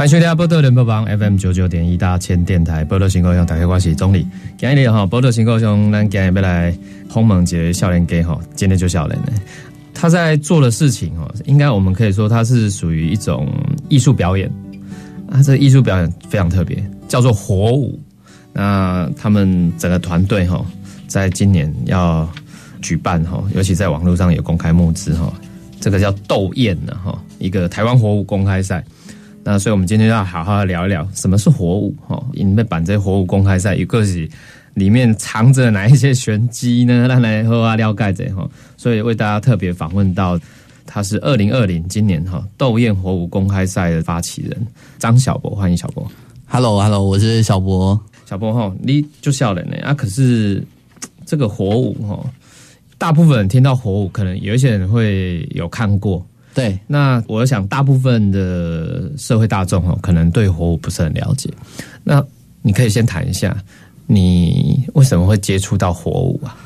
欢迎收听波特联播网 FM 九九点一大千电台，波特新故乡大家我是总理。今日哈，波特新故乡，咱今日要来鸿蒙节笑脸给哈，今天就笑脸呢。他在做的事情哦，应该我们可以说他是属于一种艺术表演啊。这艺术表演非常特别，叫做火舞。那他们整个团队哈，在今年要举办哈，尤其在网络上有公开募资哈，这个叫斗艳的哈，一个台湾火舞公开赛。那所以，我们今天要好好的聊一聊什么是火舞哈。因为办这火舞公开赛，一个是里面藏着哪一些玄机呢？让来和啊了解这哈。所以为大家特别访问到，他是二零二零今年哈斗艳火舞公开赛的发起人张小博，欢迎小博。Hello，Hello，我是小博。小博哈，你就笑人呢啊？可是这个火舞哈，大部分人听到火舞，可能有一些人会有看过。对，那我想大部分的社会大众哦，可能对火舞不是很了解。那你可以先谈一下，你为什么会接触到火舞啊？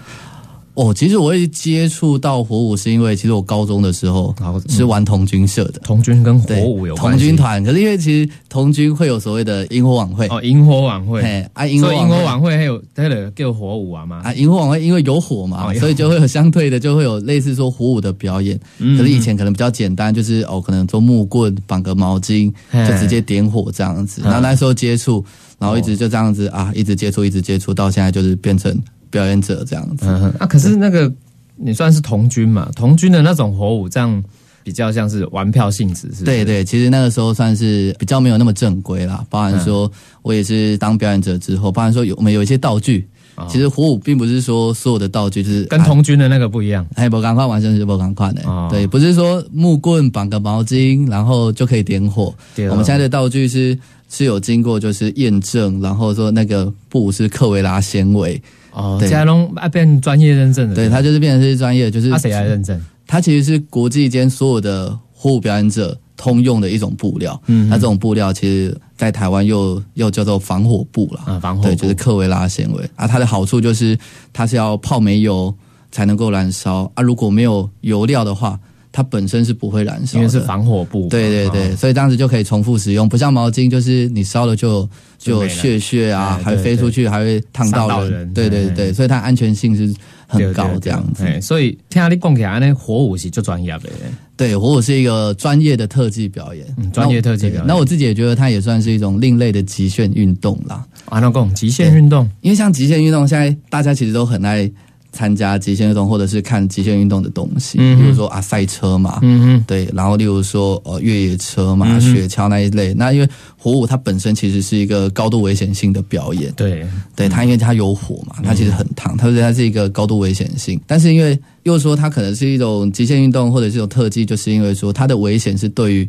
哦，其实我会接触到火舞，是因为其实我高中的时候是玩童军社的，童军跟火舞有童军团。可是因为其实童军会有所谓的萤火晚会。哦，萤火晚会，啊，萤火萤火晚会还有对了，叫火舞啊嘛。啊，萤火晚会因为有火嘛，所以就会有相对的，就会有类似说火舞的表演。可是以前可能比较简单，就是哦，可能做木棍绑个毛巾就直接点火这样子。然后那时候接触，然后一直就这样子啊，一直接触，一直接触，到现在就是变成。表演者这样子啊，可是那个你算是童军嘛？童军的那种火舞，这样比较像是玩票性质，是？对对，其实那个时候算是比较没有那么正规啦。包含说我也是当表演者之后，包含说有我们有一些道具。其实火舞并不是说所有的道具就是跟童军的那个不一样，还不赶快完成是不赶快的。对，不是说木棍绑个毛巾然后就可以点火。我们现在的道具是是有经过就是验证，然后说那个布是克维拉纤维。哦，加龙啊，变专业认证的，对它就是变成是专业，就是他谁来认证？它其实是国际间所有的火舞表演者通用的一种布料。嗯，那这种布料其实，在台湾又又叫做防火布了。啊，防火对，就是克维拉纤维啊。它的好处就是它是要泡煤油才能够燃烧啊，如果没有油料的话。它本身是不会燃烧，因为是防火布。对对对，所以当时就可以重复使用，不像毛巾，就是你烧了就就血血啊，还飞出去，还会烫到人。对对对，所以它安全性是很高这样子。所以听下你讲起来，呢火舞是最专业的。对，火舞是一个专业的特技表演，专业特技表演。那我自己也觉得它也算是一种另类的极限运动啦。啊，那讲极限运动，因为像极限运动，现在大家其实都很爱。参加极限运动，或者是看极限运动的东西，比如说啊赛车嘛，嗯对，然后例如说呃越野车嘛，雪橇那一类。那因为火舞它本身其实是一个高度危险性的表演，对，对，它因为它有火嘛，它其实很烫，它说它是一个高度危险性。但是因为又说它可能是一种极限运动或者是一种特技，就是因为说它的危险是对于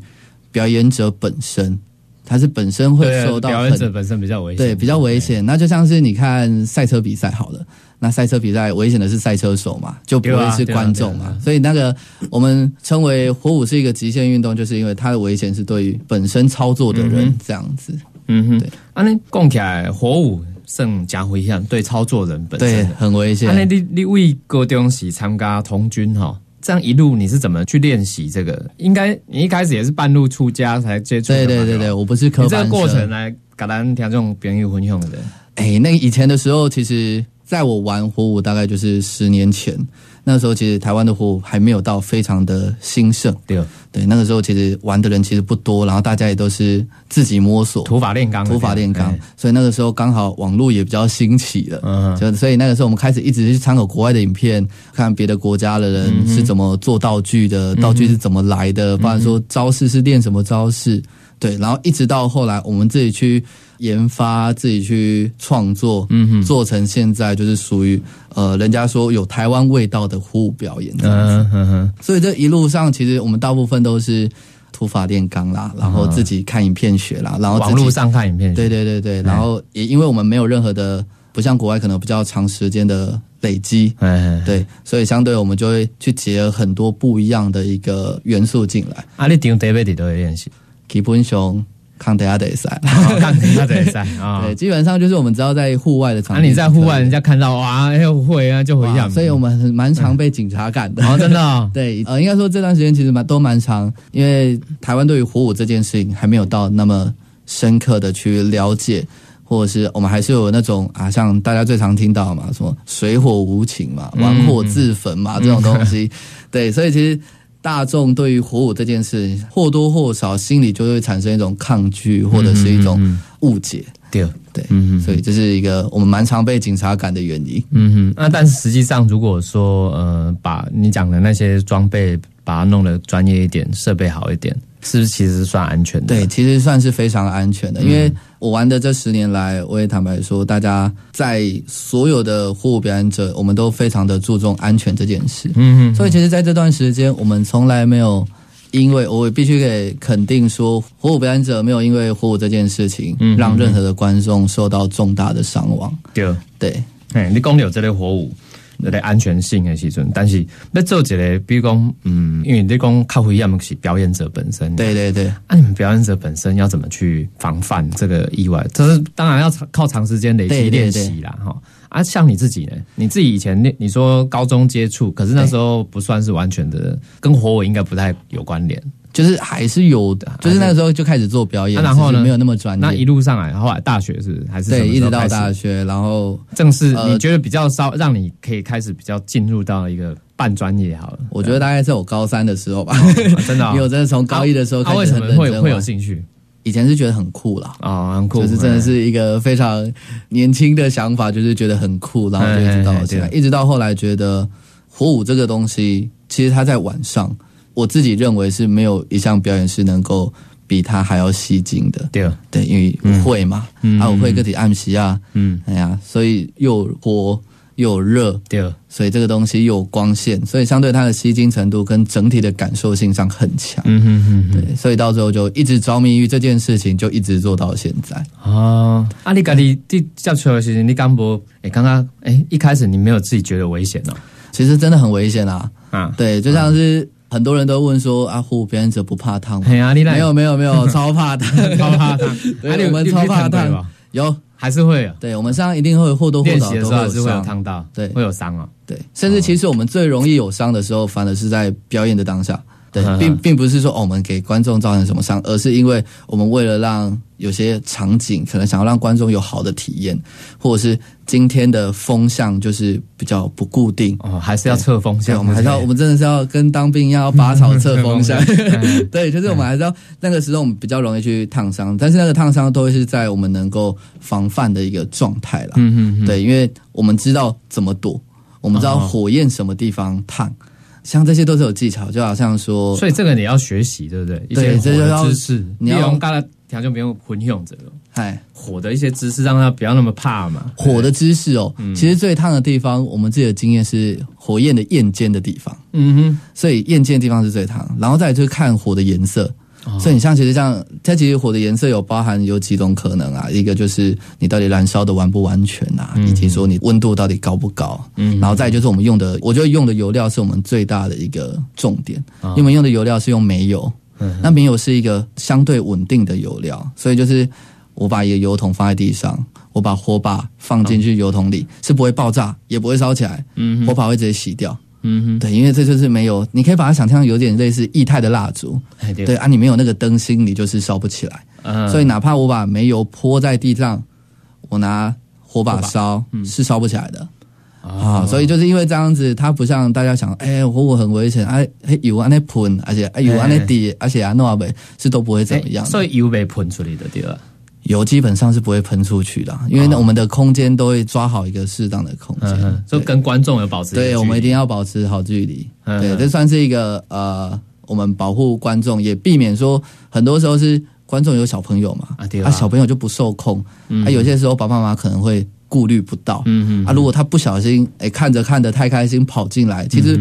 表演者本身，它是本身会受到表演者本身比较危险，对，比较危险。那就像是你看赛车比赛好了。那赛车比赛危险的是赛车手嘛，就不会是观众嘛。所以那个我们称为火舞是一个极限运动，就是因为它的危险是对于本身操作的人这样子。嗯哼，对。啊，那讲起来火舞胜加危险，对操作人本身很危险。啊，那你你为高中时参加童军哈，这样一路你是怎么去练习这个？应该你一开始也是半路出家才接触。对对对对，我不是科这个过程来给咱听这种别人分享的。哎，那以前的时候其实。在我玩火舞大概就是十年前，那时候其实台湾的火舞还没有到非常的兴盛。对，对，那个时候其实玩的人其实不多，然后大家也都是自己摸索，土法炼钢，土法炼钢。所以那个时候刚好网络也比较兴起了，嗯，就所以那个时候我们开始一直去参考国外的影片，看别的国家的人是怎么做道具的，道具是怎么来的，不然说招式是练什么招式，对，然后一直到后来我们自己去。研发自己去创作，嗯哼，做成现在就是属于呃，人家说有台湾味道的火舞表演，嗯哼哼。所以这一路上，其实我们大部分都是土法炼钢啦，然后自己看影片学啦，然后网络上看影片，对对对对，然后也因为我们没有任何的，不像国外可能比较长时间的累积，对，所以相对我们就会去结合很多不一样的一个元素进来。啊，你顶 David 都会练习基本上。抗德亚德赛，抗德亚德赛啊！对，基本上就是我们只要在户外的场，那你在户外，人家看到哇，又会啊，就回样。所以我们蛮常被警察赶的，真的。对，呃，应该说这段时间其实蛮都蛮长，因为台湾对于火舞这件事情还没有到那么深刻的去了解，或者是我们还是有那种啊，像大家最常听到嘛，什么水火无情嘛，玩火自焚嘛这种东西。对，所以其实。大众对于火舞这件事或多或少心里就会产生一种抗拒，或者是一种误解。对对，所以这是一个我们蛮常被警察赶的原因。嗯哼，那但是实际上，如果说呃，把你讲的那些装备把它弄得专业一点，设备好一点。是不是其实算安全的？对，其实算是非常安全的。因为我玩的这十年来，我也坦白说，大家在所有的火舞表演者，我们都非常的注重安全这件事。嗯嗯。所以其实在这段时间，我们从来没有因为我必须给肯定说，火舞表演者没有因为火舞这件事情，让任何的观众受到重大的伤亡。对对，哎，你讲有这类火舞。那个安全性的时阵，但是要做一个，比如讲，嗯，因为你讲靠一样是表演者本身，对对对，那你们表演者本身要怎么去防范这个意外？这是当然要靠长时间累积练习啦，哈。啊，像你自己呢？你自己以前你你说高中接触，可是那时候不算是完全的，跟火舞应该不太有关联。就是还是有的，就是那个时候就开始做表演，然后呢？没有那么专业。那一路上来，后来大学是还是对，一直到大学，然后正式你觉得比较稍让你可以开始比较进入到一个半专业好了。我觉得大概是我高三的时候吧，真的，因为我真的从高一的时候开始为什么？会会有兴趣？以前是觉得很酷啦，啊，很酷，就是真的是一个非常年轻的想法，就是觉得很酷，然后就一直到现在，一直到后来觉得火舞这个东西，其实它在晚上。我自己认为是没有一项表演是能够比他还要吸睛的。对，对，因为舞会嘛，啊，舞会个体暗息啊，嗯，哎呀，所以又火又热，对，所以这个东西又有光线，所以相对它的吸睛程度跟整体的感受性上很强。嗯哼哼，对，所以到最后就一直着迷于这件事情，就一直做到现在。哦，啊，你刚你第叫出来的事情，你刚不？哎，刚刚哎，一开始你没有自己觉得危险哦？其实真的很危险啊！啊，对，就像是。很多人都问说：“阿虎表演者不怕烫吗？”没有没有没有，超怕烫，超怕烫。我们超怕烫，有还是会有。对，我们身上一定会或多或少都会有烫到，对，会有伤啊。对，甚至其实我们最容易有伤的时候，反而是在表演的当下。对，并并不是说我们给观众造成什么伤，而是因为我们为了让有些场景可能想要让观众有好的体验，或者是今天的风向就是比较不固定哦，还是要测风向。我们还是要，我们真的是要跟当兵一样，要拔草测风向。对，就是我们还是要那个时候我们比较容易去烫伤，但是那个烫伤都会是在我们能够防范的一个状态了。嗯嗯，对，因为我们知道怎么躲，我们知道火焰什么地方烫。像这些都是有技巧，就好像说，所以这个你要学习，对不对？对，这就要知识。你要用刚才条件不用混用这个，嗨，火的一些知识，让他不要那么怕嘛。火的知识哦，其实最烫的地方，我们自己的经验是火焰的焰尖的地方。嗯哼，所以焰尖的地方是最烫，然后再就是看火的颜色。所以你像其实像它其实火的颜色有包含有几种可能啊，一个就是你到底燃烧的完不完全啊，以及说你温度到底高不高，嗯，然后再就是我们用的，我觉得用的油料是我们最大的一个重点，因为我们用的油料是用煤油，嗯。那煤油是一个相对稳定的油料，所以就是我把一个油桶放在地上，我把火把放进去油桶里是不会爆炸，也不会烧起来，嗯，火把会直接洗掉。嗯哼，对，因为这就是没有，你可以把它想象有点类似液态的蜡烛，对。啊，你没有那个灯芯，你就是烧不起来。嗯，所以哪怕我把煤油泼在地上，我拿火把烧是烧不起来的。啊。所以就是因为这样子，它不像大家想，哎，火火很危险，哎，油安那喷，而且哎油安那滴，而且啊诺阿贝是都不会怎么样，所以油被喷出来的对吧？油基本上是不会喷出去的，因为我们的空间都会抓好一个适当的空间，就跟观众有保持。对，我们一定要保持好距离。对，这算是一个呃，我们保护观众，也避免说很多时候是观众有小朋友嘛，啊，小朋友就不受控，啊，有些时候爸爸妈妈可能会顾虑不到，嗯嗯，啊，如果他不小心，哎，看着看着太开心跑进来，其实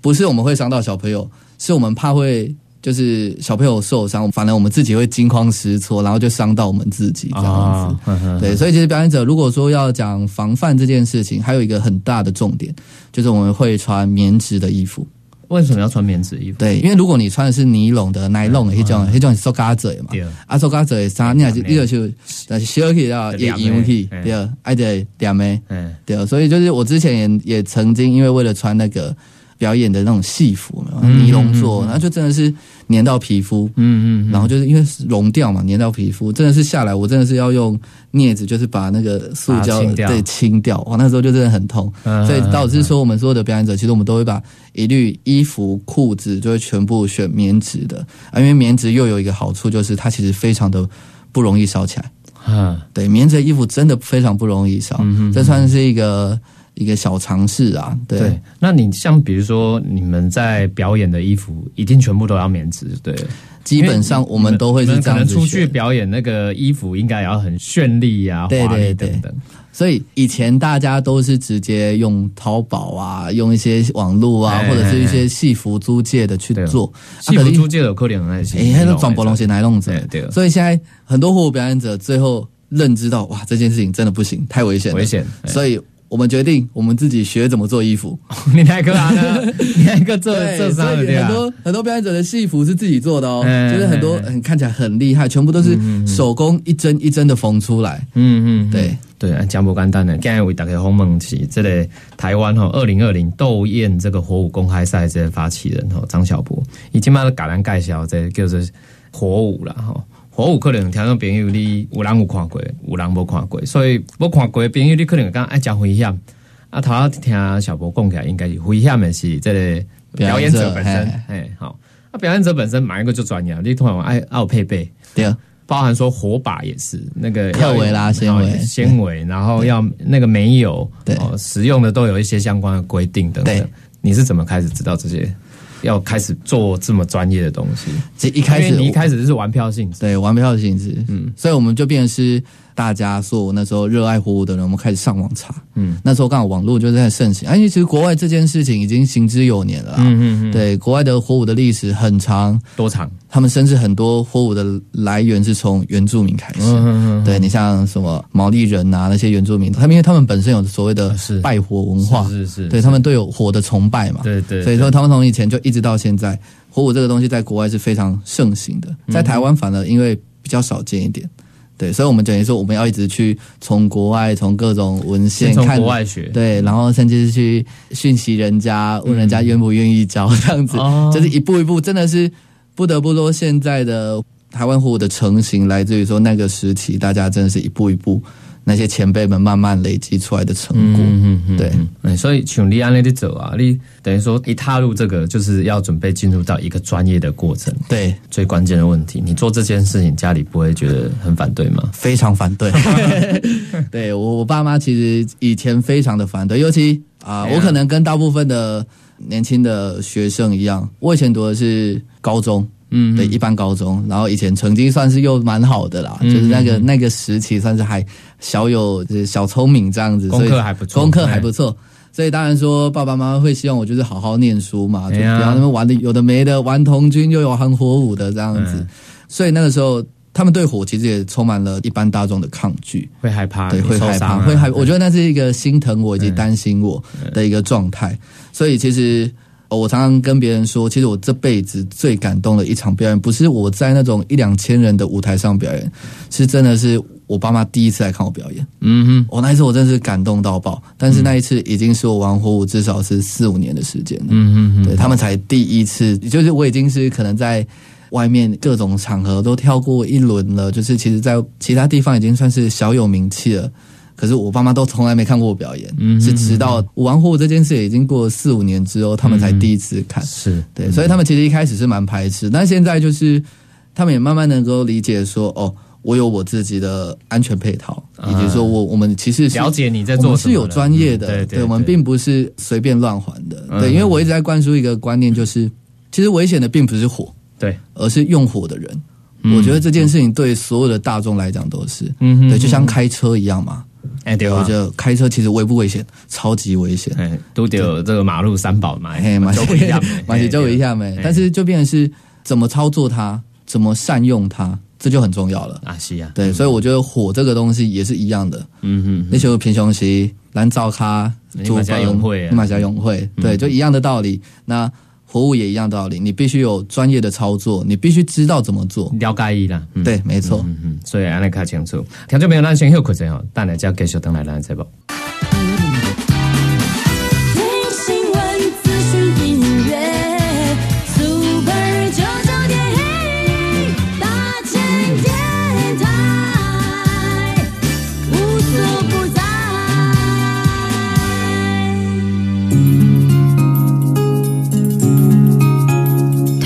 不是我们会伤到小朋友，是我们怕会。就是小朋友受伤，反而我们自己会惊慌失措，然后就伤到我们自己这样子。对，所以其实表演者如果说要讲防范这件事情，还有一个很大的重点，就是我们会穿棉质的衣服。为什么要穿棉质衣服？对，因为如果你穿的是尼龙的、奶龙的，那种那种塑胶嘴嘛，啊，塑胶嘴衫，你还是一个就但是小气啊，也硬起，对，爱得点咩？对，所以就是我之前也也曾经因为为了穿那个。表演的那种戏服，尼龙做，然后就真的是粘到皮肤，嗯嗯，然后就是因为溶掉嘛，粘到皮肤，真的是下来，我真的是要用镊子，就是把那个塑胶对清掉，哇，那时候就真的很痛，所以导致说我们所有的表演者，其实我们都会把一律衣服、裤子就会全部选棉质的，啊，因为棉质又有一个好处，就是它其实非常的不容易烧起来，嗯，对，棉质衣服真的非常不容易烧，这算是一个。一个小尝试啊，对。那你像比如说，你们在表演的衣服一定全部都要棉质，对？基本上我们都会是这样子。出去表演那个衣服应该也要很绚丽啊，华丽等等。所以以前大家都是直接用淘宝啊，用一些网络啊，或者是一些戏服租借的去做。戏服租借的可能那些，哎，还是装波龙鞋来弄着。对。所以现在很多火舞表演者最后认知到，哇，这件事情真的不行，太危险，危险。所以。我们决定，我们自己学怎么做衣服。你太可爱了，你太个做做啥的很多很多表演者的戏服是自己做的哦，就是很多很看起来很厉害，全部都是手工一针一针的缝出来。嗯嗯，对对，讲不简单的。今日为大家访问起，这个台湾哈，二零二零斗艳这个火舞公开赛这发起人哈，张小波已经把橄榄盖销这叫做火舞了哈。火舞可能听众朋友你有人有看过，有人无看过，所以无看过的朋友你可能讲爱讲危险。啊，头下听小博讲起来，应该是危险的是这个 表演者本身。哎，好，啊表演者本身买一个就专业，你通常爱爱配备，对啊，包含说火把也是那个跳维拉纤维纤维，然后要那个没有，对，使用的都有一些相关的规定等等。你是怎么开始知道这些？要开始做这么专业的东西，这一开始你一开始就是玩票性质，对，玩票性质，嗯，所以我们就变成是。大家说，我那时候热爱火舞的人，我们开始上网查。嗯，那时候刚好网络就在盛行，而且其实国外这件事情已经行之有年了。嗯嗯嗯，对，国外的火舞的历史很长，多长？他们甚至很多火舞的来源是从原住民开始。嗯嗯嗯，对你像什么毛利人啊，那些原住民，他们因为他们本身有所谓的拜火文化，是是，对他们都有火的崇拜嘛。对对，所以说他们从以前就一直到现在，火舞这个东西在国外是非常盛行的，在台湾反而因为比较少见一点。对，所以，我们等于说，我们要一直去从国外、从各种文献看，国外学，对，然后甚至是去讯息人家，问人家愿不愿意教，这样子，就是一步一步，真的是不得不说，现在的台湾火的成型，来自于说那个时期，大家真的是一步一步。那些前辈们慢慢累积出来的成果，对，所以像你安那的走啊，你等于说一踏入这个，就是要准备进入到一个专业的过程。对，最关键的问题，你做这件事情，家里不会觉得很反对吗？非常反对。对我，我爸妈其实以前非常的反对，尤其啊，我可能跟大部分的年轻的学生一样，我以前读的是高中。嗯，对，一般高中，然后以前成绩算是又蛮好的啦，就是那个那个时期算是还小有小聪明这样子，功课还不错，功课还不错，所以当然说爸爸妈妈会希望我就是好好念书嘛，就不要那么玩的有的没的，玩童军又有玩火舞的这样子，所以那个时候他们对火其实也充满了一般大众的抗拒，会害怕，对，会害怕，会害，我觉得那是一个心疼我以及担心我的一个状态，所以其实。我常常跟别人说，其实我这辈子最感动的一场表演，不是我在那种一两千人的舞台上表演，是真的是我爸妈第一次来看我表演。嗯哼，我那一次我真的是感动到爆。但是那一次已经是我玩火舞至少是四五年的时间了。嗯哼，对他们才第一次，就是我已经是可能在外面各种场合都跳过一轮了，就是其实在其他地方已经算是小有名气了。可是我爸妈都从来没看过我表演，是直到玩火这件事已经过了四五年之后，他们才第一次看。是对，所以他们其实一开始是蛮排斥，但现在就是他们也慢慢能够理解说，哦，我有我自己的安全配套，以及说我我们其实了解你在做是有专业的，对，我们并不是随便乱还的。对，因为我一直在灌输一个观念，就是其实危险的并不是火，对，而是用火的人。我觉得这件事情对所有的大众来讲都是，嗯，对，就像开车一样嘛。哎，对我觉得开车其实危不危险？超级危险！哎，都得有这个马路三宝嘛，嘿，马修一下，马上就一下没。但是就变成是怎么操作它，怎么善用它，这就很重要了啊！是啊，对，所以我觉得火这个东西也是一样的。嗯哼，那些平雄席、蓝灶咖、马家永会、马家永会，对，就一样的道理。那火舞也一样道理，你必须有专业的操作，你必须知道怎么做，了解一啦。对，没错。嗯嗯，所以安尼看清楚。听众朋友，咱先休困一下，等下再继续等来咱节目。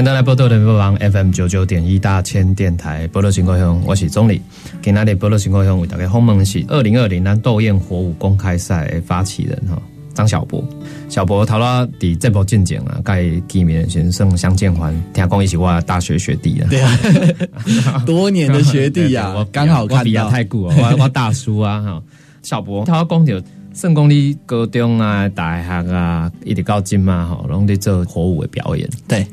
欢迎来到波多的播王 FM 九九点一大千电台波多情歌乡，我是钟理。今天的波多情歌乡为大家访问是二零二零南斗艳火舞公开赛的发起人哈张小博。小博头啦伫这部进前啊，该见面先生相见欢，听讲伊是我大学学弟啊，对啊，多年的学弟啊，我刚好看到太古我 我大叔啊哈。小博他讲着圣公你高中啊、大学啊，一直到今嘛哈，拢在做火舞的表演，对。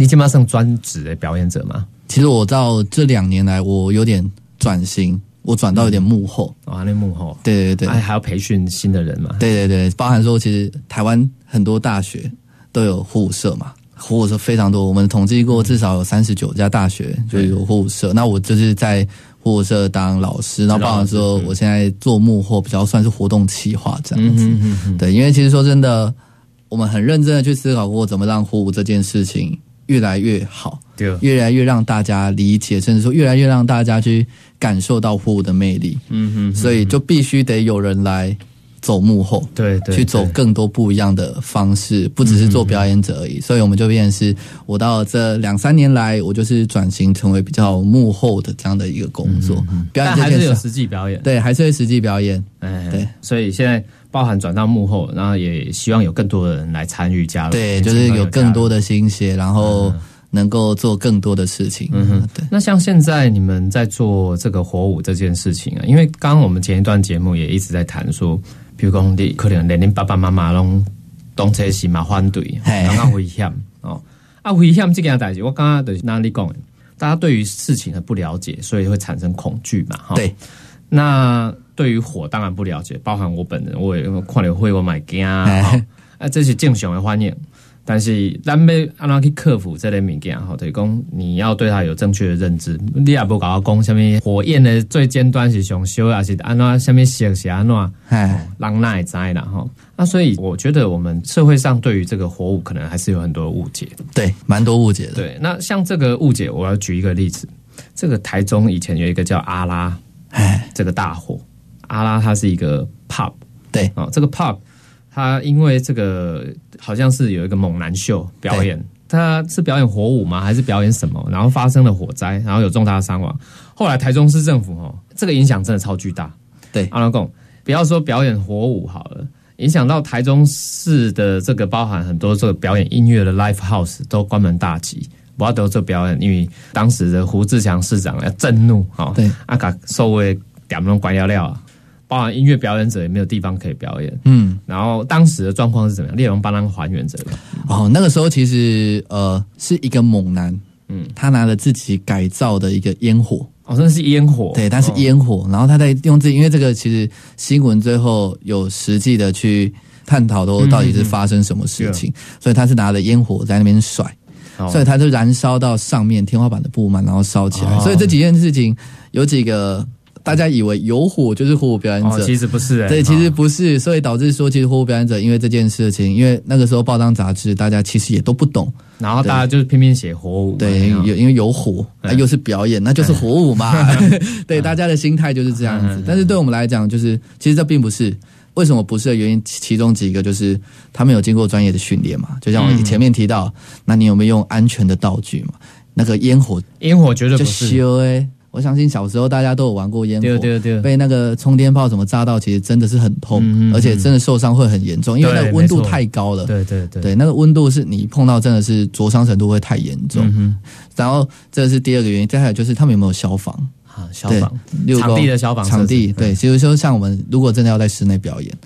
你基本上专职的表演者吗？其实我到这两年来，我有点转型，我转到有点幕后啊，那幕后，对对对，还还要培训新的人嘛？对对对，包含说，其实台湾很多大学都有火舞社嘛，火舞社非常多，我们统计过至少有三十九家大学就有火舞社。那我就是在火舞社当老师，然后包含说，我现在做幕后，比较算是活动企划这样子。对，因为其实说真的，我们很认真的去思考过怎么让火舞这件事情。越来越好，对，越来越让大家理解，甚至说越来越让大家去感受到货物的魅力。嗯哼，所以就必须得有人来走幕后，对，去走更多不一样的方式，不只是做表演者而已。所以我们就变成是，我到这两三年来，我就是转型成为比较幕后的这样的一个工作。表演还是有实际表演，对，还是会实际表演。哎，对，所以现在。包含转到幕后，然后也希望有更多的人来参与加入。对，就是有更多的心血，然后能够做更多的事情。嗯哼，对。那像现在你们在做这个火舞这件事情啊，因为刚刚我们前一段节目也一直在谈说，比如讲你可能连你爸爸妈妈拢当初是嘛反对，感觉危险哦。啊，危险这件代志，我刚刚是哪里讲？大家对于事情的不了解，所以会产生恐惧嘛？哈，对。那对于火当然不了解，包含我本人，我也看了会我买惊啊，啊，这是正常的反应。但是咱要安怎去克服这类物件，吼，就是讲你要对它有正确的认知。你也不搞到讲什么火焰的最尖端是上烧，还是安怎什么色是安怎，哎，让那也知啦，哈。那所以我觉得我们社会上对于这个火舞可能还是有很多误解，对，蛮多误解的。对，那像这个误解，我要举一个例子，这个台中以前有一个叫阿拉。哎，这个大火，阿拉它是一个 pub，对啊，这个 pub，它因为这个好像是有一个猛男秀表演，他是表演火舞吗？还是表演什么？然后发生了火灾，然后有重大伤亡。后来台中市政府哦，这个影响真的超巨大。对，阿拉贡，不要说表演火舞好了，影响到台中市的这个包含很多这个表演音乐的 live house 都关门大吉。我要得做表演，因为当时的胡志强市长要震怒，哈，对，阿卡稍微点那种管料料啊，包含音乐表演者也没有地方可以表演，嗯，然后当时的状况是怎么样？列龙帮他们还原这个。哦，那个时候其实呃是一个猛男，嗯，他拿了自己改造的一个烟火，哦，真的是烟火，对，他是烟火，然后他在用自己，因为这个其实新闻最后有实际的去探讨，都到底是发生什么事情，所以他是拿了烟火在那边甩。所以它就燃烧到上面天花板的布幔，然后烧起来。所以这几件事情有几个大家以为有火就是火舞表演者，其实不是。对，其实不是。所以导致说，其实火舞表演者因为这件事情，因为那个时候报章杂志大家其实也都不懂，然后大家就是偏偏写火舞。对，有因为有火，又是表演，那就是火舞嘛。对，大家的心态就是这样子。但是对我们来讲，就是其实这并不是。为什么不是的原因，其中几个就是他们有经过专业的训练嘛，就像我前面提到，那你有没有用安全的道具嘛？那个烟火，烟火绝对不是。我相信小时候大家都有玩过烟火，对对对，被那个冲天炮什么炸到，其实真的是很痛，而且真的受伤会很严重，因为那个温度太高了。对对对，对那个温度是你碰到真的是灼伤程度会太严重。然后这是第二个原因，再还有就是他们有没有消防？啊？消防。场地的消防场地对，其实说像我们如果真的要在室内表演，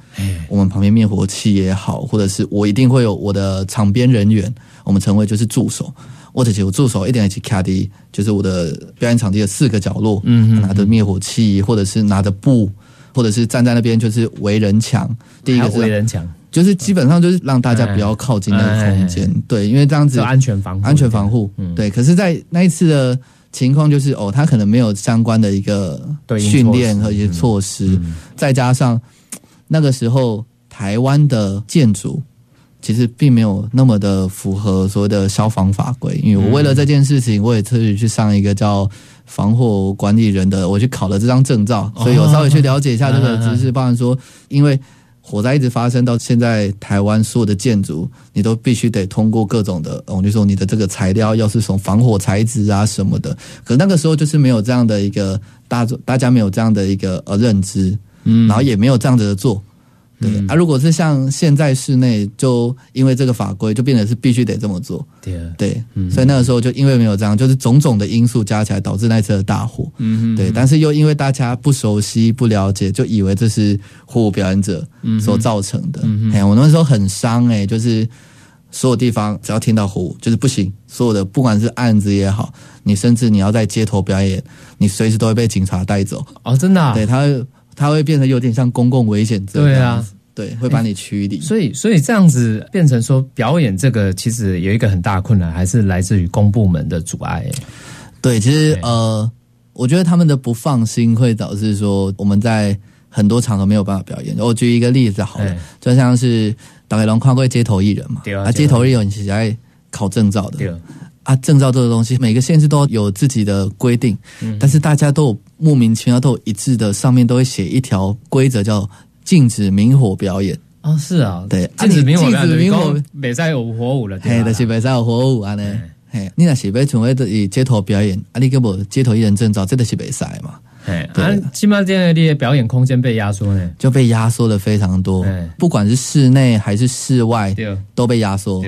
我们旁边灭火器也好，或者是我一定会有我的场边人员，我们成为就是助手。或者是我助手一点去卡的，就是我的表演场地的四个角落，嗯拿着灭火器，或者是拿着布，或者是站在那边就是围人墙。第一个是围人墙，就是基本上就是让大家不要靠近那个空间，对，因为这样子安全防护安全防护，对。可是，在那一次的情况就是哦，他可能没有相关的一个训练和一些措施，再加上那个时候台湾的建筑。其实并没有那么的符合所谓的消防法规，因为我为了这件事情，我也特意去上一个叫防火管理人的，我去考了这张证照，所以我稍微去了解一下这个知识。包含说，因为火灾一直发生到现在，台湾所有的建筑，你都必须得通过各种的，我就说你的这个材料要是从防火材质啊什么的，可那个时候就是没有这样的一个大，大家没有这样的一个呃认知，嗯，然后也没有这样子的做。对啊，如果是像现在室内，就因为这个法规，就变得是必须得这么做。对，对，所以那个时候就因为没有这样，就是种种的因素加起来导致那次的大火。嗯对，但是又因为大家不熟悉、不了解，就以为这是火舞表演者所造成的。哎，我那时候很伤哎，就是所有地方只要听到火舞，就是不行。所有的不管是案子也好，你甚至你要在街头表演，你随时都会被警察带走。哦，真的？对他。它会变成有点像公共危险这样子，对，会把你驱离。所以，所以这样子变成说表演这个，其实有一个很大的困难，还是来自于公部门的阻碍。对，其实呃，我觉得他们的不放心会导致说我们在很多场合没有办法表演。我举一个例子好了，就像是大概龙跨过街头艺人嘛，啊，街头艺人其实在考证照的。啊，证照这个东西，每个县市都有自己的规定，但是大家都有莫名其妙都有一致的，上面都会写一条规则，叫禁止明火表演。哦，是啊，对，禁止明火，禁止明火，北赛有火舞了，嘿，就是北赛有火舞啊呢，嘿，你那是要成为以街头表演，啊，你给我街头艺人证照，这的是北塞嘛，嘿，啊，起码这样的表演空间被压缩呢，就被压缩的非常多，不管是室内还是室外，都被压缩，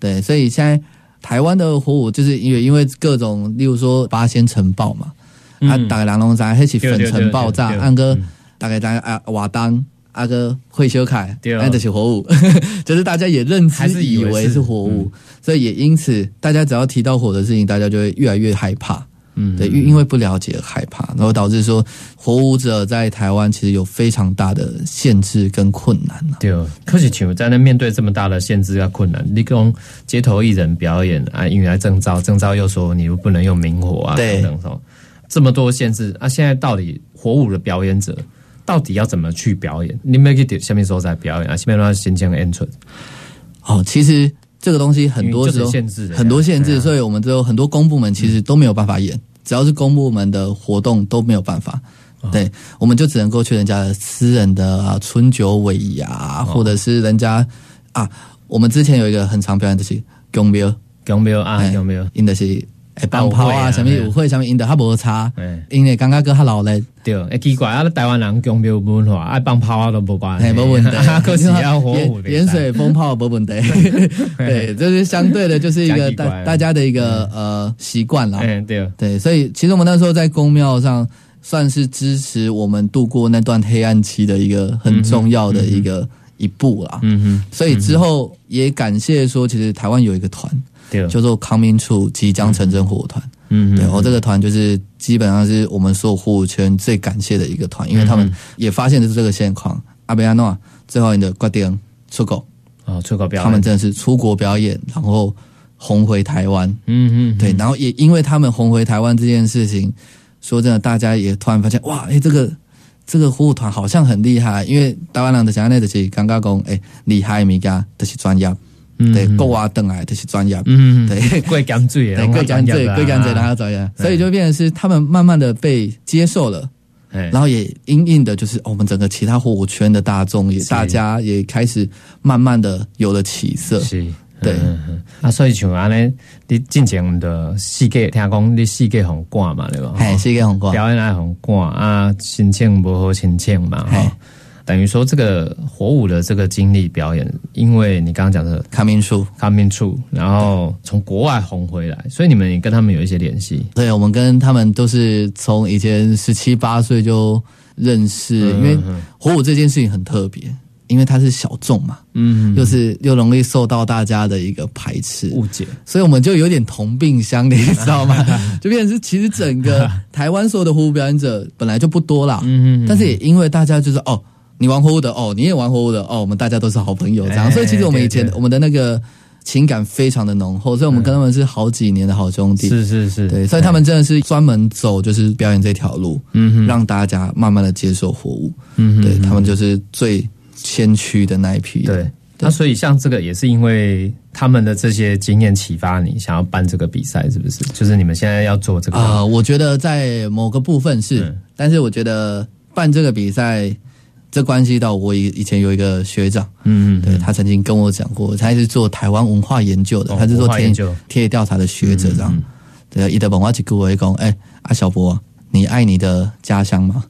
对，所以现在。台湾的火舞就是因为因为各种，例如说八仙城爆嘛，啊，打个狼龙山黑起粉尘爆炸，安哥大概大概啊瓦当阿哥会修凯，那这些火舞，就是大家也认知以为是火舞，所以也因此大家只要提到火的事情，大家就会越来越害怕。嗯，对，因因为不了解害怕，然后导致说火舞者在台湾其实有非常大的限制跟困难对，可是请问在那面对这么大的限制跟困难，你跟街头艺人表演啊，因为证照，证照又说你又不能用明火啊等等说这么多限制啊，现在到底火舞的表演者到底要怎么去表演？你们可以下面说在表演啊，下面让新疆 entrance。哦，其实这个东西很多时候限制很多限制，所以我们有很多公部门其实都没有办法演。只要是公部门的活动都没有办法，对，我们就只能够去人家的私人的啊春酒尾牙，或者是人家啊，我们之前有一个很常表演的是公庙，公庙啊，公庙，因的是放炮啊，什么舞会，什么因的他无差，因为刚刚跟他老嘞，对，诶奇怪啊，台湾人公庙文化爱放炮啊都无关，没问题，可是要 火舞，盐水风炮没问题，对，这是相对的，就是一个大大家的一个呃习惯了，对，对，所以其实我们那时候在公庙上算是支持我们度过那段黑暗期的一个很重要的一个一步啦，嗯哼，所以之后也感谢说，其实台湾有一个团。叫做 Coming True，即将成真火舞团，嗯，对我这个团就是基本上是我们所有火舞圈最感谢的一个团，因为他们也发现的是这个现况。阿贝亚诺最后你的挂点出口啊，出口表演，他们真的是出国表演，然后红回台湾，嗯嗯，对，然后也因为他们红回台湾这件事情，说真的，大家也突然发现哇，哎，这个这个火舞团好像很厉害，因为台湾人的讲那的是刚刚讲，哎，厉害米家就是专业。对，够啊，等来这些专业，嗯，对，贵干最，对，贵干最，贵干最，然后专业，所以就变成是他们慢慢的被接受了，然后也因应的就是我们整个其他火舞圈的大众也大家也开始慢慢的有了起色。是，对。啊，所以像安尼，你进前的世界，听讲你世界很挂嘛，对吧？嘿，世界很挂，表演也很挂啊，心情不好，心情嘛，哈。等于说，这个火舞的这个经历表演，因为你刚刚讲的 coming true，coming true，然后从国外红回来，所以你们也跟他们有一些联系。对，我们跟他们都是从以前十七八岁就认识，因为火舞这件事情很特别，因为它是小众嘛，嗯，又是又容易受到大家的一个排斥误解，所以我们就有点同病相怜，你知道吗？就变成是其实整个台湾所有的火舞表演者本来就不多啦，嗯嗯，但是也因为大家就是哦。你玩火舞的哦，你也玩火舞的哦，我们大家都是好朋友这样，所以其实我们以前我们的那个情感非常的浓厚，所以我们跟他们是好几年的好兄弟。是是是，对，所以他们真的是专门走就是表演这条路，嗯，让大家慢慢的接受火舞，嗯，对他们就是最先驱的那一批。对，那所以像这个也是因为他们的这些经验启发你想要办这个比赛，是不是？就是你们现在要做这个啊？我觉得在某个部分是，但是我觉得办这个比赛。这关系到我以以前有一个学长，嗯嗯，对他曾经跟我讲过，他是做台湾文化研究的，他是做田田野调查的学者这样。对，伊德本话去跟我讲，哎，阿小博，你爱你的家乡吗？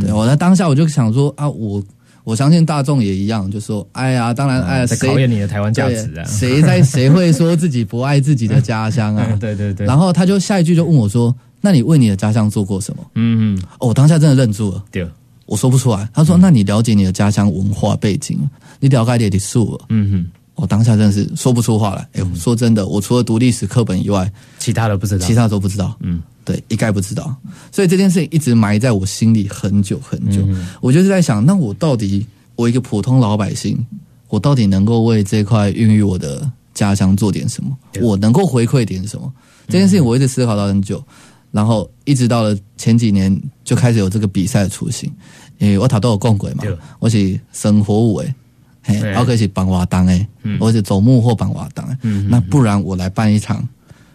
对我在当下我就想说啊，我我相信大众也一样，就说，哎呀，当然，哎，在考验你的台湾价值啊，谁在谁会说自己不爱自己的家乡啊？对对对。然后他就下一句就问我说，那你为你的家乡做过什么？嗯嗯。哦，我当下真的愣住了。对。我说不出来。他说：“那你了解你的家乡文化背景？你了解点数了？”嗯哼，我当下真的是说不出话来。哎，说真的，我除了读历史课本以外，其他的不知道，其他都不知道。嗯，对，一概不知道。所以这件事情一直埋在我心里很久很久。我就是在想，那我到底，我一个普通老百姓，我到底能够为这块孕育我的家乡做点什么？我能够回馈点什么？这件事情我一直思考到很久。然后一直到了前几年，就开始有这个比赛的雏形。因为我头都有共轨嘛，我是生活舞诶，嘿，我可以是绑瓦当诶，我是走幕后绑瓦当诶。那不然我来办一场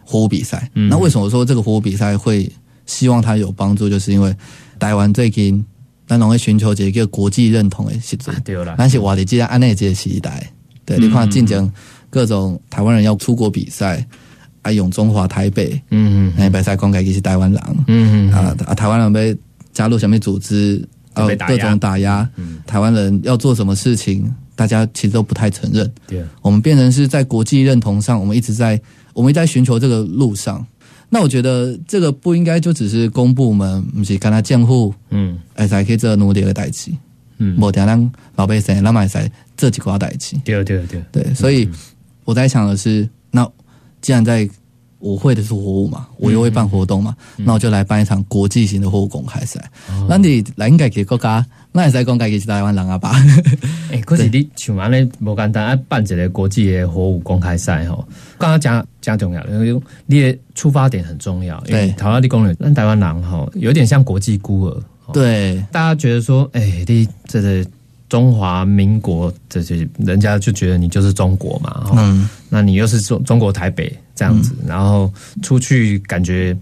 火舞比赛。那为什么说这个火舞比赛会希望它有帮助？就是因为台湾最近咱拢会寻求一个国际认同的时阵，但是我哋既然按那个时代，对，你看进前各种台湾人要出国比赛。啊，用中华台北，嗯嗯，哎，比赛公开其是台湾人，嗯嗯，啊啊，台湾人被加入什么组织，啊，各种打压，嗯，台湾人要做什么事情，大家其实都不太承认。对，我们变成是在国际认同上，我们一直在，我们一直在寻求这个路上。那我觉得这个不应该就只是公部门，不是跟他监护，嗯，哎，才可以做努力的代志，嗯，无听让老百姓、老百姓这几挂代志。对对对。对，所以我在想的是，那。既然在我会的是火舞嘛，我又会办活动嘛，那我就来办一场国际型的火舞公开赛。那你来应该给国家，那也在公开给台湾人啊吧？哎，可是你像安尼无简单，办一个国际的火舞公开赛吼，刚刚讲讲重要，因为你的出发点很重要。对，台湾的工人，那台湾人哈，有点像国际孤儿。对，大家觉得说，哎，你这个。中华民国这些人家就觉得你就是中国嘛，嗯，那你又是中中国台北这样子，然后出去感觉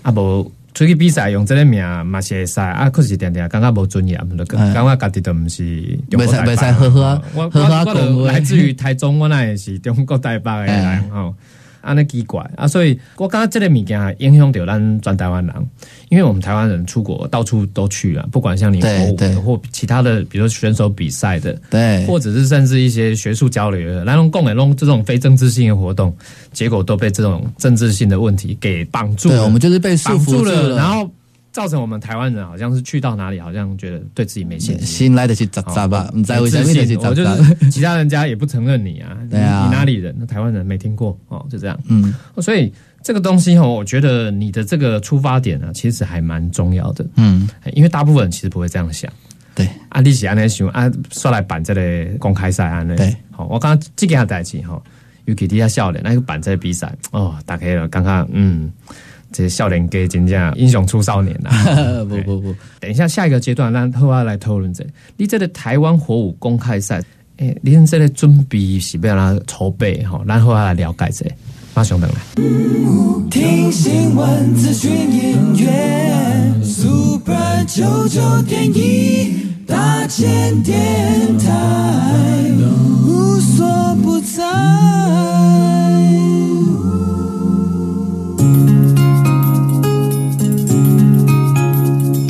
啊不出去比赛用这个名嘛些赛啊，可是点点刚刚无尊严，刚刚家己都不是。没赛没赛，呵呵，我我我来自于台中，我那也是中国台北的人哦。安尼奇怪啊，所以我感觉这个物件影响到咱全台湾人，因为我们台湾人出国到处都去了，不管像你国舞或其他的，比如选手比赛的，对，或者是甚至一些学术交流的，来龙共来弄这种非政治性的活动，结果都被这种政治性的问题给绑住了。我们就是被束缚住了，然后。造成我们台湾人好像是去到哪里，好像觉得对自己没信心，新来的去杂杂吧，你在为自信，我就是其他人家也不承认你啊，对啊，你哪里人？那台湾人没听过哦，就这样，嗯，所以这个东西哈，我觉得你的这个出发点呢，其实还蛮重要的，嗯，因为大部分人其实不会这样想，对，啊，你是安尼想啊，说来办这个公开赛啊，对，好，我刚刚这件代志哈，尤其底下笑脸那个办这个比赛哦，打开了，刚刚嗯。这少年给真正英雄出少年 呐！不不不，等一下下一个阶段，让后来来讨论这。你这个台湾火舞公开赛，诶，你这个准备是要来筹备哈？然后来了解这，马上等来。听新闻，资讯音乐。Super 九九点一大千电台，无所不在。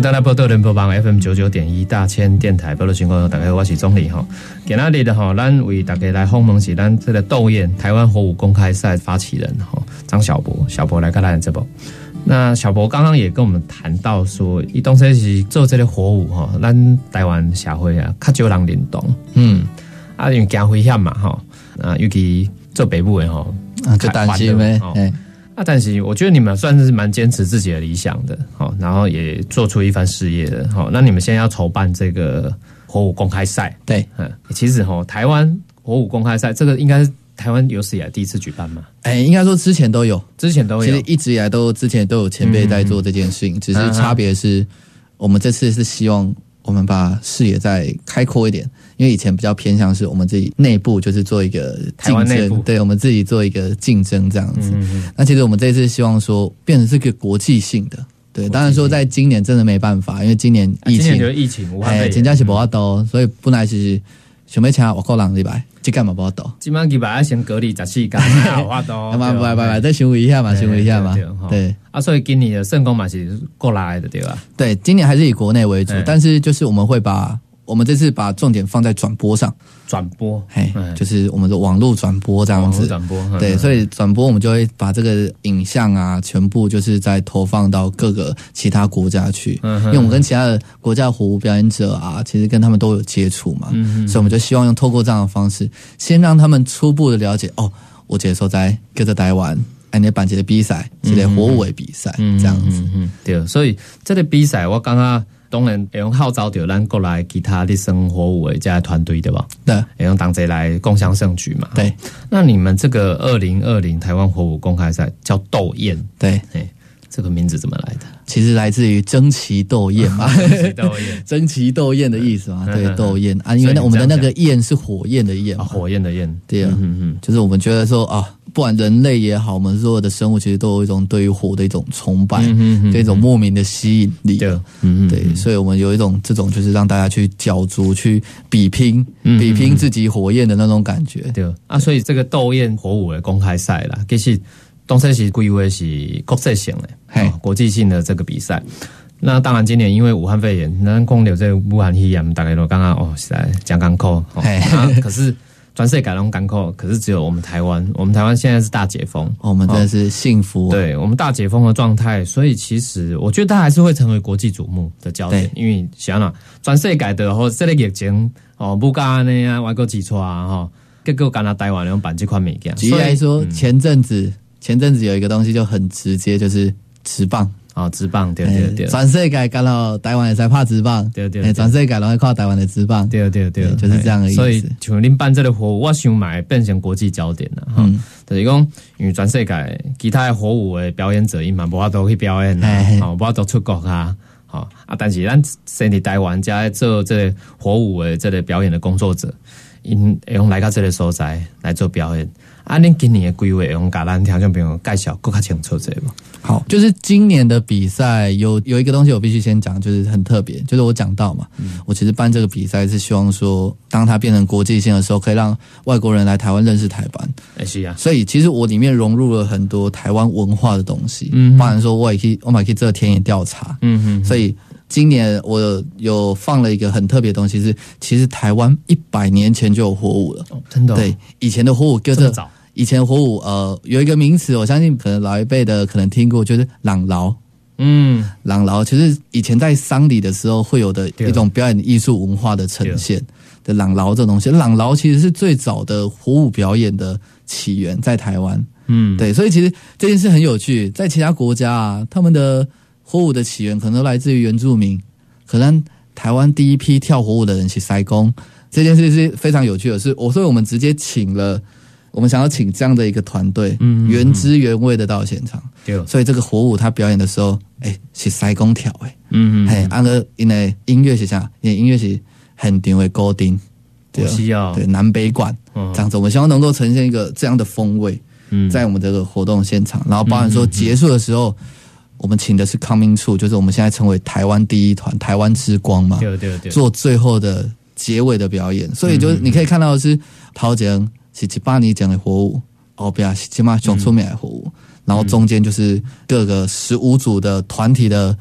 迎大家报道联播网 FM 九九点一大千电台报道情况，大家好，我是钟理哈。今仔日的哈，咱为大家来访问是咱这个斗艳台湾火舞公开赛发起人哈张小博，小博来看咱这波。那小博刚刚也跟我们谈到说，伊当时是做这个火舞哈，咱台湾社会啊，较少人认同，嗯，啊，因为惊危险嘛哈，啊，尤其做北部的哈，啊，就担心呗，哎。啊，但是我觉得你们算是蛮坚持自己的理想的，好，然后也做出一番事业的，好。那你们现在要筹办这个火舞公开赛，对，嗯，其实哈，台湾火舞公开赛这个应该是台湾有史以来第一次举办嘛？哎，应该说之前都有，之前都有，其实一直以来都之前都有前辈在做这件事情，只是差别是我们这次是希望。我们把视野再开阔一点，因为以前比较偏向是我们自己内部就是做一个竞争，对我们自己做一个竞争这样子。那其实我们这次希望说变成是个国际性的，对，当然说在今年真的没办法，因为今年疫情，疫情，哎，人家是不要多，所以本来是想要请我靠人礼拜。这干嘛不好抖？今晚几百要先隔离十四天，好多。嘛，拜拜拜，再询问一下嘛，询问一下嘛。对啊，所以今年的圣公嘛是过来的对吧？对，今年还是以国内为主，但是就是我们会把。我们这次把重点放在转播上，转播，嘿，就是我们的网络转播这样子，转播，对，所以转播我们就会把这个影像啊，全部就是在投放到各个其他国家去，因为我们跟其他的国家火舞表演者啊，其实跟他们都有接触嘛，所以我们就希望用透过这样的方式，先让他们初步的了解，哦，我接受在跟着台湾，哎，你办这个比赛，这个火舞比赛，这样子，嗯。对，所以这个比赛我刚刚。当然，会用号召着咱过来其他的生活舞的这团队对吧？对，会用当贼来共享盛举嘛。对，那你们这个二零二零台湾火舞公开赛叫斗艳，对，哎，这个名字怎么来的？其实来自于争奇斗艳嘛，斗艳，争奇斗艳的意思嘛。对，斗艳啊，因为我们的那个焰是火焰的焰，火焰的焰。对啊，嗯嗯，就是我们觉得说啊。不管人类也好，我们所有的生物其实都有一种对于火的一种崇拜，这种莫名的吸引力。对，嗯对，所以我们有一种这种就是让大家去角逐、去比拼、比拼自己火焰的那种感觉。对啊，所以这个斗焰火舞的公开赛啦，其实东山是归为是国际性的，嘿，国际性的这个比赛。那当然，今年因为武汉肺炎，那空流这武汉肺炎，大概都刚刚哦是在讲港口，可是。全世界改龙港口，可是只有我们台湾。我们台湾现在是大解封，我们真的是幸福。对我们大解封的状态，所以其实我觉得它还是会成为国际瞩目的焦点。因为想想，全世界的或这个疫情哦，不干那样外国挤出啊哈，各个干到台湾用办这款物件。举例来说，前阵子前阵子有一个东西就很直接，就是持棒。哦，直棒对对对，全世界干到台湾也在拍直棒，对对，全世界拢会看台湾的直棒，对对对，就是这样的意思。所以像恁办这个活，我想买变成国际焦点了哈。就是讲，因为全世界其他的火舞的表演者，伊嘛无法度去表演啦，吼，无法度出国啊，好啊。但是咱身体台湾加做这火舞的这个表演的工作者，因用来到这个所在来做表演。啊，恁今年的规划，用甲咱听众朋友介绍更加清楚这个。好，就是今年的比赛有有一个东西我必须先讲，就是很特别，就是我讲到嘛，我其实办这个比赛是希望说，当它变成国际性的时候，可以让外国人来台湾认识台湾。哎，是啊，所以其实我里面融入了很多台湾文化的东西，嗯，包含说我也可以，我也可以做田野调查，嗯哼，所以今年我有放了一个很特别的东西，是其实台湾一百年前就有火舞了，哦真的，对，以前的火舞这么早。以前火舞呃有一个名词，我相信可能老一辈的可能听过，就是朗劳。嗯，朗劳其实以前在丧礼的时候会有的一种表演艺术文化的呈现的朗劳这东西。朗劳其实是最早的火舞表演的起源，在台湾。嗯，对，所以其实这件事很有趣，在其他国家啊，他们的火舞的起源可能都来自于原住民，可能台湾第一批跳火舞的人是塞工，这件事是非常有趣的，是我所以我们直接请了。我们想要请这样的一个团队，原汁原味的到现场。对，所以这个火舞他表演的时候，哎，是塞工跳哎，嗯嗯，嘿，安个因为音乐是啥？因为音乐是很定位高定，对，对，南北管。这样子，我们希望能够呈现一个这样的风味，在我们这个活动现场。然后，包含说结束的时候，我们请的是康明处，就是我们现在称为台湾第一团台湾之光嘛，对对对，做最后的结尾的表演。所以，就你可以看到的是陶杰。是七八年讲的火舞，后边是起码熊出面的火舞，然后中间就是各个十五组的团体的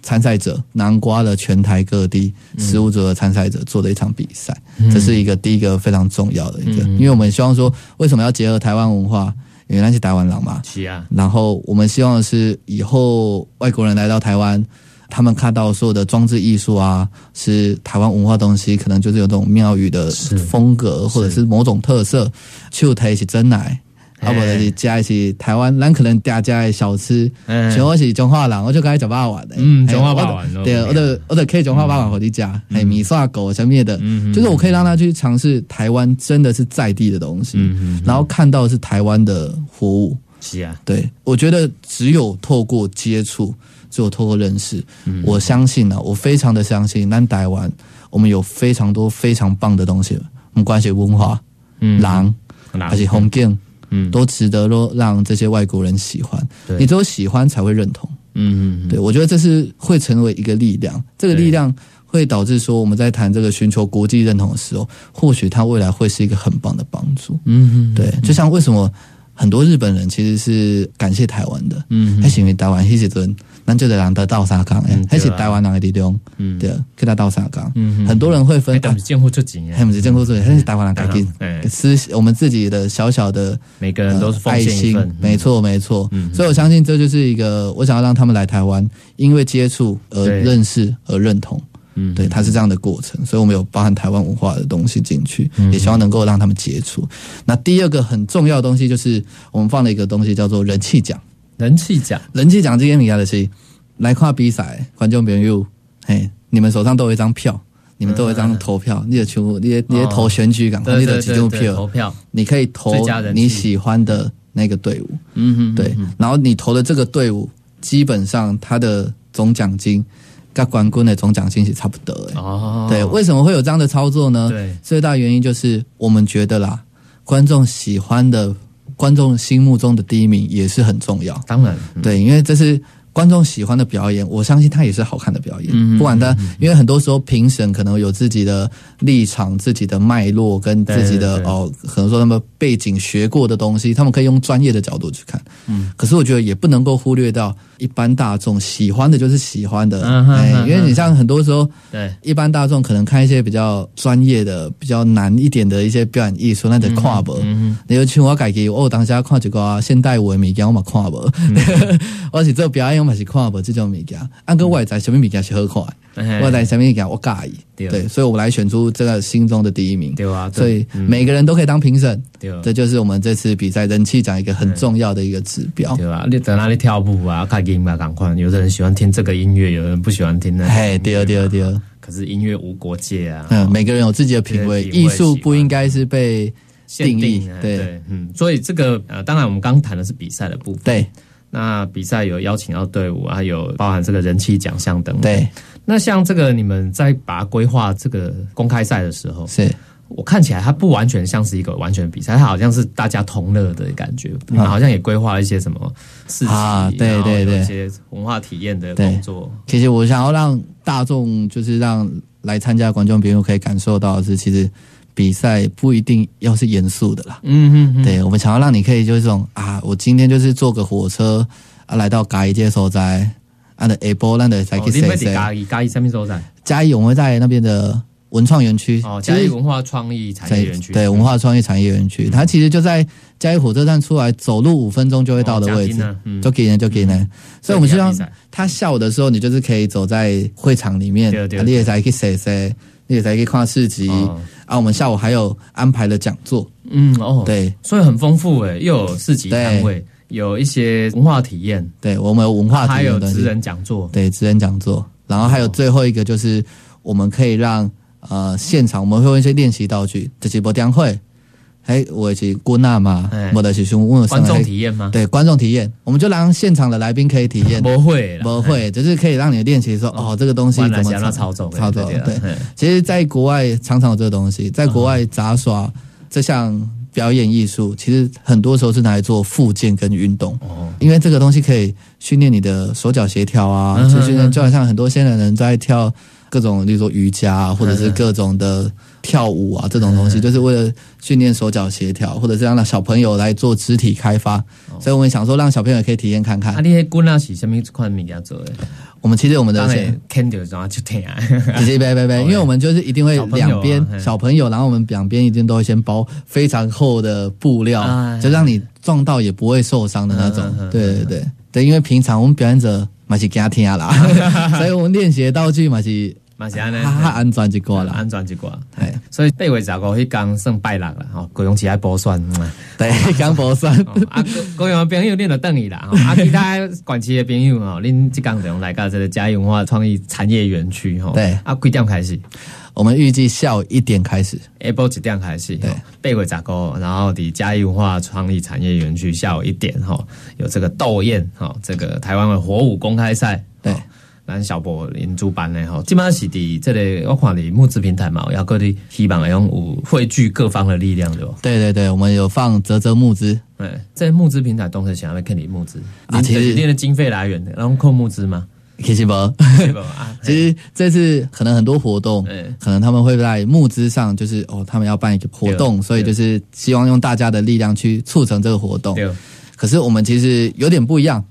参赛者，南瓜的全台各地十五组的参赛者做的一场比赛，这是一个第一个非常重要的一个，因为我们希望说，为什么要结合台湾文化？原来是台湾人嘛，是啊，然后我们希望的是以后外国人来到台湾。他们看到所有的装置艺术啊，是台湾文化东西，可能就是有这种庙宇的风格，或者是某种特色。就台一起真奶，啊，不是加一起台湾，咱可能加加的小吃，全我是中华人，我就该讲八碗的。嗯，中华八碗，对，我的我的可以中华八碗和你加，还米刷狗什么的，就是我可以让他去尝试台湾真的是在地的东西，然后看到是台湾的活物。是啊，对，我觉得只有透过接触。就我透过认识，我相信呢，我非常的相信，南台湾我们有非常多非常棒的东西，我们关系文化，嗯，狼，而且红景，嗯，都值得说让这些外国人喜欢。你只有喜欢才会认同，嗯嗯，对我觉得这是会成为一个力量，这个力量会导致说我们在谈这个寻求国际认同的时候，或许它未来会是一个很棒的帮助。嗯嗯，对，就像为什么很多日本人其实是感谢台湾的，嗯，还是因为台湾一直尊。咱就得让他到沙港，哎，还是台湾人的地方，对，给他到沙港。很多人会分，他们是监护出境，他们是监护出境，还是台湾人改进，是我们自己的小小的，每个人都是爱心，没错没错。所以我相信这就是一个，我想要让他们来台湾，因为接触而认识而认同，嗯，对，它是这样的过程。所以我们有包含台湾文化的东西进去，也希望能够让他们接触。那第二个很重要的东西就是我们放了一个东西叫做人气奖。人气奖，人气奖这些米亚的是来看比赛，观众朋友，嘿，你们手上都有一张票，你们都有一张投票，你的球，你的你的投选举，赶快你的几张票，投票，你可以投你喜欢的那个队伍，嗯哼，对，然后你投的这个队伍，基本上它的总奖金跟冠军的总奖金是差不多，哦，对，为什么会有这样的操作呢？对，最大原因就是我们觉得啦，观众喜欢的。观众心目中的第一名也是很重要，当然，对，因为这是。观众喜欢的表演，我相信他也是好看的表演。不管他，因为很多时候评审可能有自己的立场、自己的脉络跟自己的哦，可能说他们背景学过的东西，他们可以用专业的角度去看。嗯，可是我觉得也不能够忽略到一般大众喜欢的就是喜欢的。哎，因为你像很多时候，对一般大众可能看一些比较专业的、比较难一点的一些表演艺术，那得跨博。你有请我改给我当下看几个现代文物件，我嘛跨博。我是做表演。嘛是看不这种物件，按个外在什么物件是好看，外在什么物件我介意，对，所以我们来选出这个心中的第一名，对啊，所以每个人都可以当评审，对，这就是我们这次比赛人气奖一个很重要的一个指标，对。吧？你在哪里跳舞啊？看音乐赶快，有的人喜欢听这个音乐，有人不喜欢听那，嘿，第二第二第二，可是音乐无国界啊，嗯，每个人有自己的品味，艺术不应该是被定义，对，嗯，所以这个呃，当然我们刚谈的是比赛的部分，对。那比赛有邀请到队伍，还有包含这个人气奖项等。对，那像这个你们在把它规划这个公开赛的时候，是我看起来它不完全像是一个完全比赛，它好像是大家同乐的感觉。你们好像也规划了一些什么事情啊？对对对，一些文化体验的工作。其实我想要让大众，就是让来参加观众朋友可以感受到的是，其实。比赛不一定要是严肃的啦，嗯嗯，对，我们想要让你可以就是这种啊，我今天就是坐个火车啊，来到嘉义这所在，啊的 A 波那的才可以。你嘉义嘉义什么所在？嘉义我们在那边的文创园区，哦，嘉义文化创意产业园区，对，文化创意产业园区，它其实就在嘉义火车站出来走路五分钟就会到的位置，就给呢就给呢，所以我们希望他下午的时候，你就是可以走在会场里面，你也才可以晒晒。你也才可以看市集、哦。啊。我们下午还有安排了讲座，嗯哦，，对。所以很丰富诶，又有市集摊位，有一些文化体验，对，我们有文化还体验的东西，有职人讲座，对，职人讲座，然后还有最后一个就是我们可以让呃现场我们会用一些练习道具，这几波将会，哎，我是姑娜嘛哎，我的是兄问观众体验吗？对观众体验，我们就让现场的来宾可以体验。不会，不会，只是可以让你练习说，哦，这个东西怎么操作操作。对其实，在国外常常有这个东西，在国外杂耍这项表演艺术，其实很多时候是拿来做复健跟运动。哦，因为这个东西可以训练你的手脚协调啊，嗯就训练就好像很多现代人在跳各种，例如说瑜伽啊，或者是各种的跳舞啊这种东西，就是为了训练手脚协调，或者是让小朋友来做肢体开发。所以我们想说，让小朋友也可以体验看看啊，看。你迄棍啊是什么款物件做的？我们其实我们的当然看到然后就听啊，直接拜拜拜，因为我们就是一定会两边小朋友，然后我们两边一定都会先包非常厚的布料哎，就让你撞到也不会受伤的那种。对对对对，因为平常我们表演者嘛是给他听啦，所以我们练习的道具嘛是嘛是安尼，哈哈安全一寡啦。安全一寡。系，所以八月十五迄天算拜六啦，吼，高雄市爱补选。嗯对，刚博算。哦啊，高高雄的朋友恁就等伊啦，吼啊，其他管区的朋友吼，恁即工就用来到这个嘉义文化创意产业园区吼。对啊，几点开始？我们预计下午一点开始。下晡一点开始，对吼八月十五，然后伫嘉义文化创意产业园区下午一点，吼，有这个斗宴，吼，这个台湾的火舞公开赛，对吼咱小博因主办的吼，基本上是伫这个我看你募资平台嘛，要各地希望用有汇聚各方的力量，对吧？对对对，我们有放泽泽募资。哎，在募资平台同时想要看你募资啊其实就是你的经费来源，然后扣募资吗？其实不，其实这次可能很多活动嗯，可能他们会在募资上，就是哦，他们要办一个活动，所以就是希望用大家的力量去促成这个活动。对，可是我们其实有点不一样，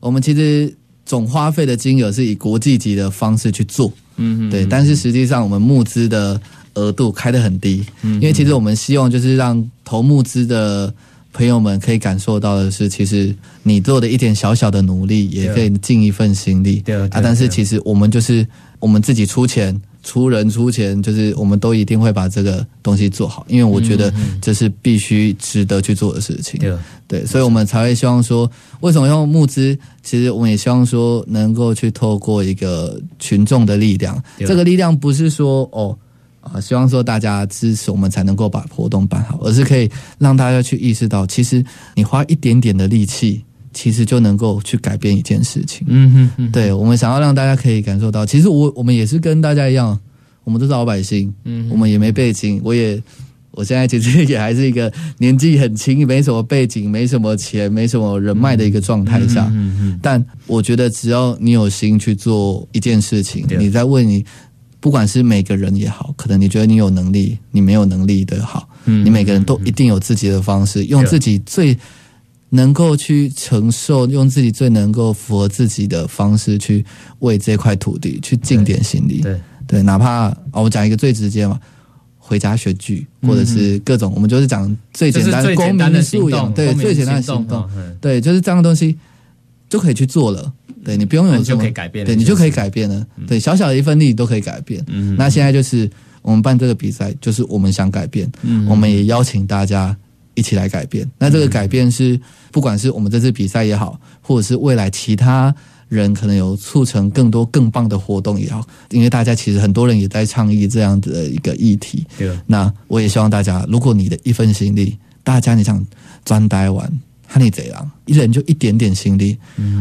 我们其实总花费的金额是以国际级的方式去做，嗯对，但是实际上我们募资的额度开得很低，因为其实我们希望就是让投募资的朋友们可以感受到的是，其实你做的一点小小的努力，也可以尽一份心力，对对啊，但是其实我们就是我们自己出钱。出人出钱，就是我们都一定会把这个东西做好，因为我觉得这是必须值得去做的事情。对，对，所以我们才会希望说，为什么用募资？其实我们也希望说，能够去透过一个群众的力量，对这个力量不是说哦啊、希望说大家支持我们才能够把活动办好，而是可以让大家去意识到，其实你花一点点的力气，其实就能够去改变一件事情。嗯哼哼，对我们想要让大家可以感受到，其实我我们也是跟大家一样，我们都是老百姓，嗯我们也没背景，我也我现在其实也还是一个年纪很轻，没什么背景，没什么钱，没什么人脉的一个状态下。嗯嗯但我觉得只要你有心去做一件事情，你在为你，不管是每个人也好，可能你觉得你有能力，你没有能力的好，嗯你每个人都一定有自己的方式，用自己最能够去承受，用自己最能够符合自己的方式去为这块土地去尽点心力。对，对，哪怕哦，我讲一个最直接嘛，回家选举，或者是各种，我们就是讲最简单嗯就是最公简单的素养，对，最简单的行行动对，就是这样的东西就可以去做了。对你不用有什么可以改变对你就可以改变了。对，小小的一份力都可以改变。嗯那现在就是我们办这个比赛，就是我们想改变，嗯我们也邀请大家一起来改变。那这个改变是，不管是我们这次比赛也好，或者是未来其他人可能有促成更多更棒的活动也好，因为大家其实很多人也在倡议这样子的一个议题。对，那我也希望大家，如果你的一份心力，大家你想专呆玩，和你这样，一人就一点点心力，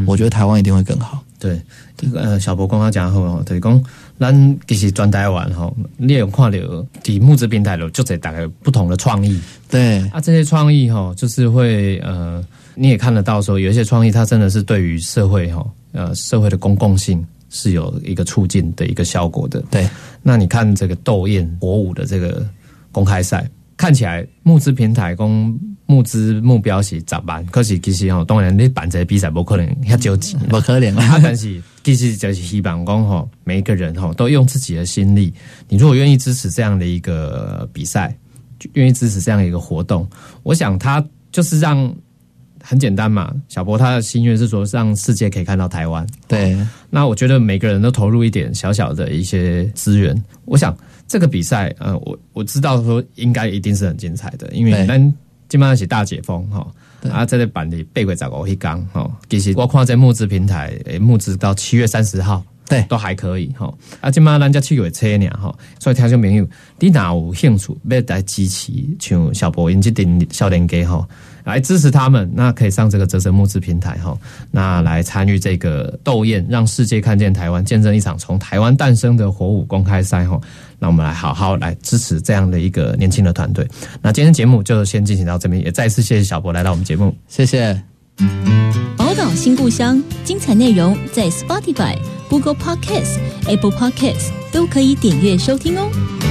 我觉得台湾一定会更好。对，这个呃，小博刚刚讲好吼，就是讲咱其实全台湾吼，你也有看到伫募资平台有就在大概不同的创意。对，啊，这些创意吼，就是会呃，你也看得到说，有一些创意它真的是对于社会吼，呃，社会的公共性是有一个促进的一个效果的。对，那你看这个斗艳火舞的这个公开赛，看起来募资平台公募资目标是十万，可是其实吼，当然你办这个比赛不可能遐少钱。不可能 啊，了。但是其实就是希望讲吼，每一个人吼都用自己的心力。你如果愿意支持这样的一个比赛，就愿意支持这样一个活动，我想他就是让很简单嘛，小博他的心愿是说让世界可以看到台湾。对，那我觉得每个人都投入一点小小的一些资源，我想这个比赛，呃，我我知道说应该一定是很精彩的，因为咱今晚是大解封哈，啊，这个版里背轨找个一缸哈，其实我看在募资平台，诶，募资到七月三十号。对，都还可以哈。啊，今嘛咱家去有车呢哈，所以听众朋友，你哪有兴趣要来支持像小博因这顶少年家哈，来支持他们，那可以上这个泽泽募资平台哈，那来参与这个斗艳，让世界看见台湾，见证一场从台湾诞生的火舞公开赛哈。那我们来好好来支持这样的一个年轻的团队。那今天节目就先进行到这边，也再次谢谢小博来到我们节目，谢谢。宝岛新故乡，精彩内容在 Spotify、Google Podcasts、Apple Podcasts 都可以点阅收听哦。